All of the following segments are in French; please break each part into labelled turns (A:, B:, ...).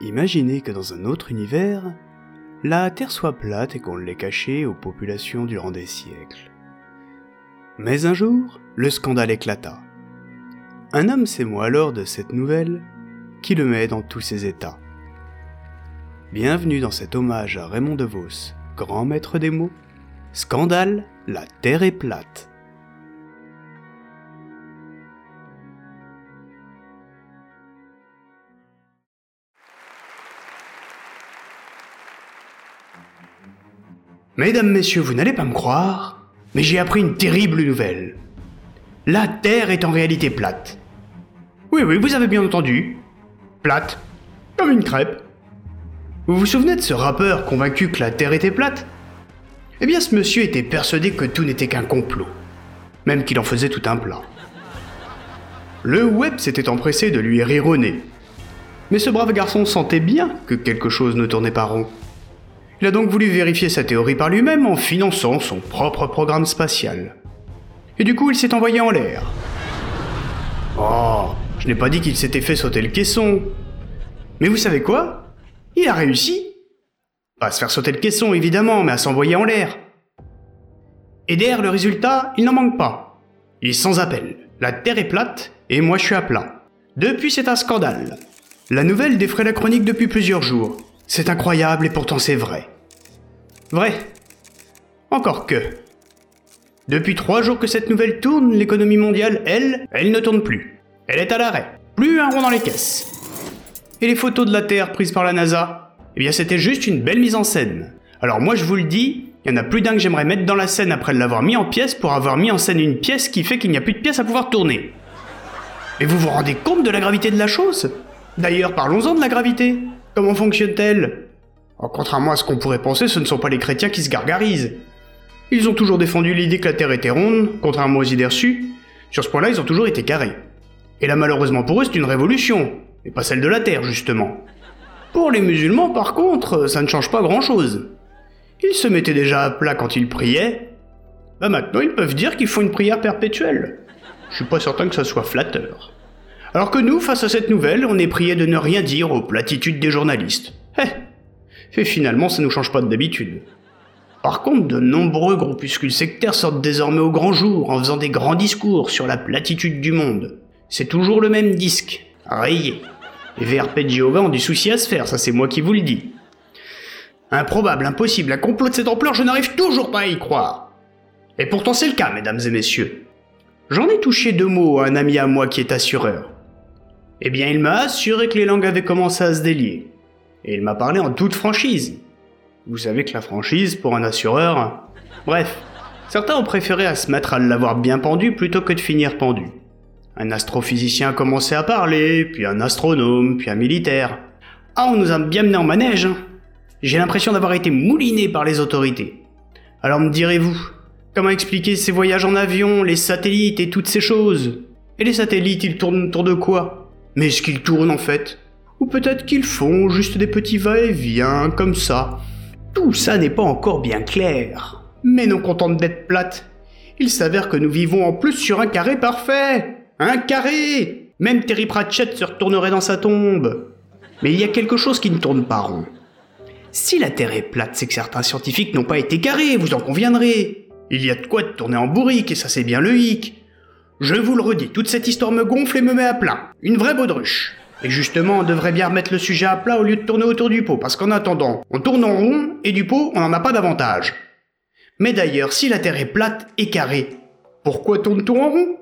A: Imaginez que dans un autre univers, la Terre soit plate et qu'on l'ait cachée aux populations durant des siècles. Mais un jour, le scandale éclata. Un homme s'émeut alors de cette nouvelle qui le met dans tous ses états. Bienvenue dans cet hommage à Raymond DeVos, grand maître des mots. Scandale, la Terre est plate.
B: Mesdames, Messieurs, vous n'allez pas me croire, mais j'ai appris une terrible nouvelle. La Terre est en réalité plate. Oui, oui, vous avez bien entendu. Plate. Comme une crêpe. Vous vous souvenez de ce rappeur convaincu que la Terre était plate? Eh bien, ce monsieur était persuadé que tout n'était qu'un complot. Même qu'il en faisait tout un plat. Le web s'était empressé de lui nez. Mais ce brave garçon sentait bien que quelque chose ne tournait pas rond. Il a donc voulu vérifier sa théorie par lui-même en finançant son propre programme spatial. Et du coup, il s'est envoyé en l'air. Oh, je n'ai pas dit qu'il s'était fait sauter le caisson. Mais vous savez quoi? Il a réussi. Pas à se faire sauter le caisson, évidemment, mais à s'envoyer en l'air. Et derrière le résultat, il n'en manque pas. Il est sans appel. La Terre est plate, et moi je suis à plat. Depuis, c'est un scandale. La nouvelle défraie la chronique depuis plusieurs jours. C'est incroyable et pourtant c'est vrai. Vrai. Encore que. Depuis trois jours que cette nouvelle tourne, l'économie mondiale, elle, elle ne tourne plus. Elle est à l'arrêt. Plus un rond dans les caisses. Et les photos de la Terre prises par la NASA? Eh bien c'était juste une belle mise en scène. Alors moi je vous le dis, il y en a plus d'un que j'aimerais mettre dans la scène après l'avoir mis en pièces pour avoir mis en scène une pièce qui fait qu'il n'y a plus de pièces à pouvoir tourner. Et vous vous rendez compte de la gravité de la chose? D'ailleurs, parlons-en de la gravité. Comment fonctionne-t-elle? Contrairement à ce qu'on pourrait penser, ce ne sont pas les chrétiens qui se gargarisent. Ils ont toujours défendu l'idée que la Terre était ronde, contrairement aux idées reçues. Sur ce point-là, ils ont toujours été carrés. Et là, malheureusement pour eux, c'est une révolution, et pas celle de la Terre, justement. Pour les musulmans, par contre, ça ne change pas grand-chose. Ils se mettaient déjà à plat quand ils priaient. Bah maintenant, ils peuvent dire qu'ils font une prière perpétuelle. Je suis pas certain que ça soit flatteur. Alors que nous, face à cette nouvelle, on est prié de ne rien dire aux platitudes des journalistes. Eh Et finalement, ça nous change pas d'habitude. Par contre, de nombreux groupuscules sectaires sortent désormais au grand jour en faisant des grands discours sur la platitude du monde. C'est toujours le même disque, rayé. Les VRP de Jéhovah ont du souci à se faire, ça c'est moi qui vous le dis. Improbable, impossible, un complot de cette ampleur, je n'arrive toujours pas à y croire. Et pourtant c'est le cas, mesdames et messieurs. J'en ai touché deux mots à un ami à moi qui est assureur. Eh bien, il m'a assuré que les langues avaient commencé à se délier. Et il m'a parlé en toute franchise. Vous savez que la franchise, pour un assureur... Bref, certains ont préféré à se mettre à l'avoir bien pendu plutôt que de finir pendu. Un astrophysicien a commencé à parler, puis un astronome, puis un militaire. Ah, on nous a bien mené en manège. hein. J'ai l'impression d'avoir été mouliné par les autorités. Alors me direz-vous, comment expliquer ces voyages en avion, les satellites et toutes ces choses? Et les satellites, ils tournent autour de quoi? Mais est-ce qu'ils tournent en fait? Ou peut-être qu'ils font juste des petits va-et-vient comme ça. Tout ça n'est pas encore bien clair. Mais non contente d'être plate, il s'avère que nous vivons en plus sur un carré parfait. Un carré Même Terry Pratchett se retournerait dans sa tombe. Mais il y a quelque chose qui ne tourne pas rond. Si la Terre est plate, c'est que certains scientifiques n'ont pas été carrés, vous en conviendrez. Il y a de quoi de tourner en bourrique, et ça c'est bien le hic. Je vous le redis, toute cette histoire me gonfle et me met à plat. Une vraie baudruche. Et justement, on devrait bien remettre le sujet à plat au lieu de tourner autour du pot, parce qu'en attendant, on tourne en rond, et du pot, on n'en a pas davantage. Mais d'ailleurs, si la Terre est plate et carrée, pourquoi tourne-t-on en rond?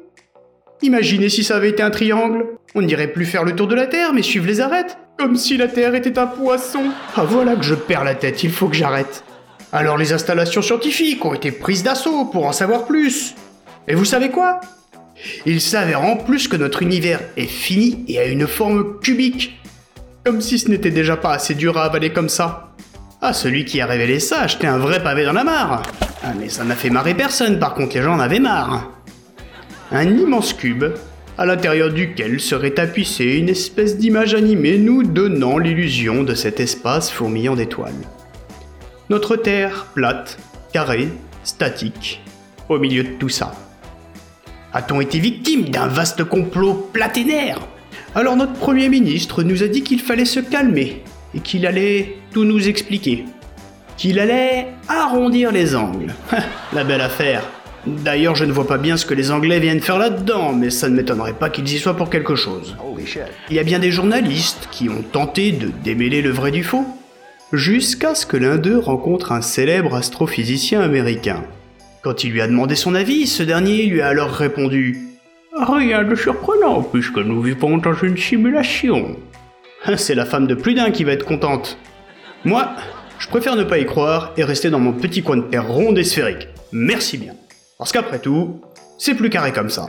B: Imaginez si ça avait été un triangle. On n'irait plus faire le tour de la Terre, mais suivre les arêtes. Comme si la Terre était un poisson. Ah voilà que je perds la tête, il faut que j'arrête. Alors les installations scientifiques ont été prises d'assaut pour en savoir plus. Et vous savez quoi? Il s'avère en plus que notre univers est fini et a une forme cubique. Comme si ce n'était déjà pas assez dur à avaler comme ça. Ah, celui qui a révélé ça a acheté un vrai pavé dans la mare. Ah, mais ça n'a fait marrer personne, par contre, les gens en avaient marre. Un immense cube, à l'intérieur duquel serait tapissée une espèce d'image animée nous donnant l'illusion de cet espace fourmillant d'étoiles. Notre Terre, plate, carrée, statique, au milieu de tout ça. A-t-on été victime d'un vaste complot platénaire? Alors notre Premier ministre nous a dit qu'il fallait se calmer et qu'il allait tout nous expliquer. Qu'il allait arrondir les angles. La belle affaire. D'ailleurs, je ne vois pas bien ce que les Anglais viennent faire là-dedans, mais ça ne m'étonnerait pas qu'ils y soient pour quelque chose. Il y a bien des journalistes qui ont tenté de démêler le vrai du faux, jusqu'à ce que l'un d'eux rencontre un célèbre astrophysicien américain. Quand il lui a demandé son avis, ce dernier lui a alors répondu Rien de surprenant, puisque nous vivons dans une simulation. C'est la femme de plus d'un qui va être contente. Moi, je préfère ne pas y croire et rester dans mon petit coin de terre ronde et sphérique. Merci bien. Parce qu'après tout, c'est plus carré comme ça.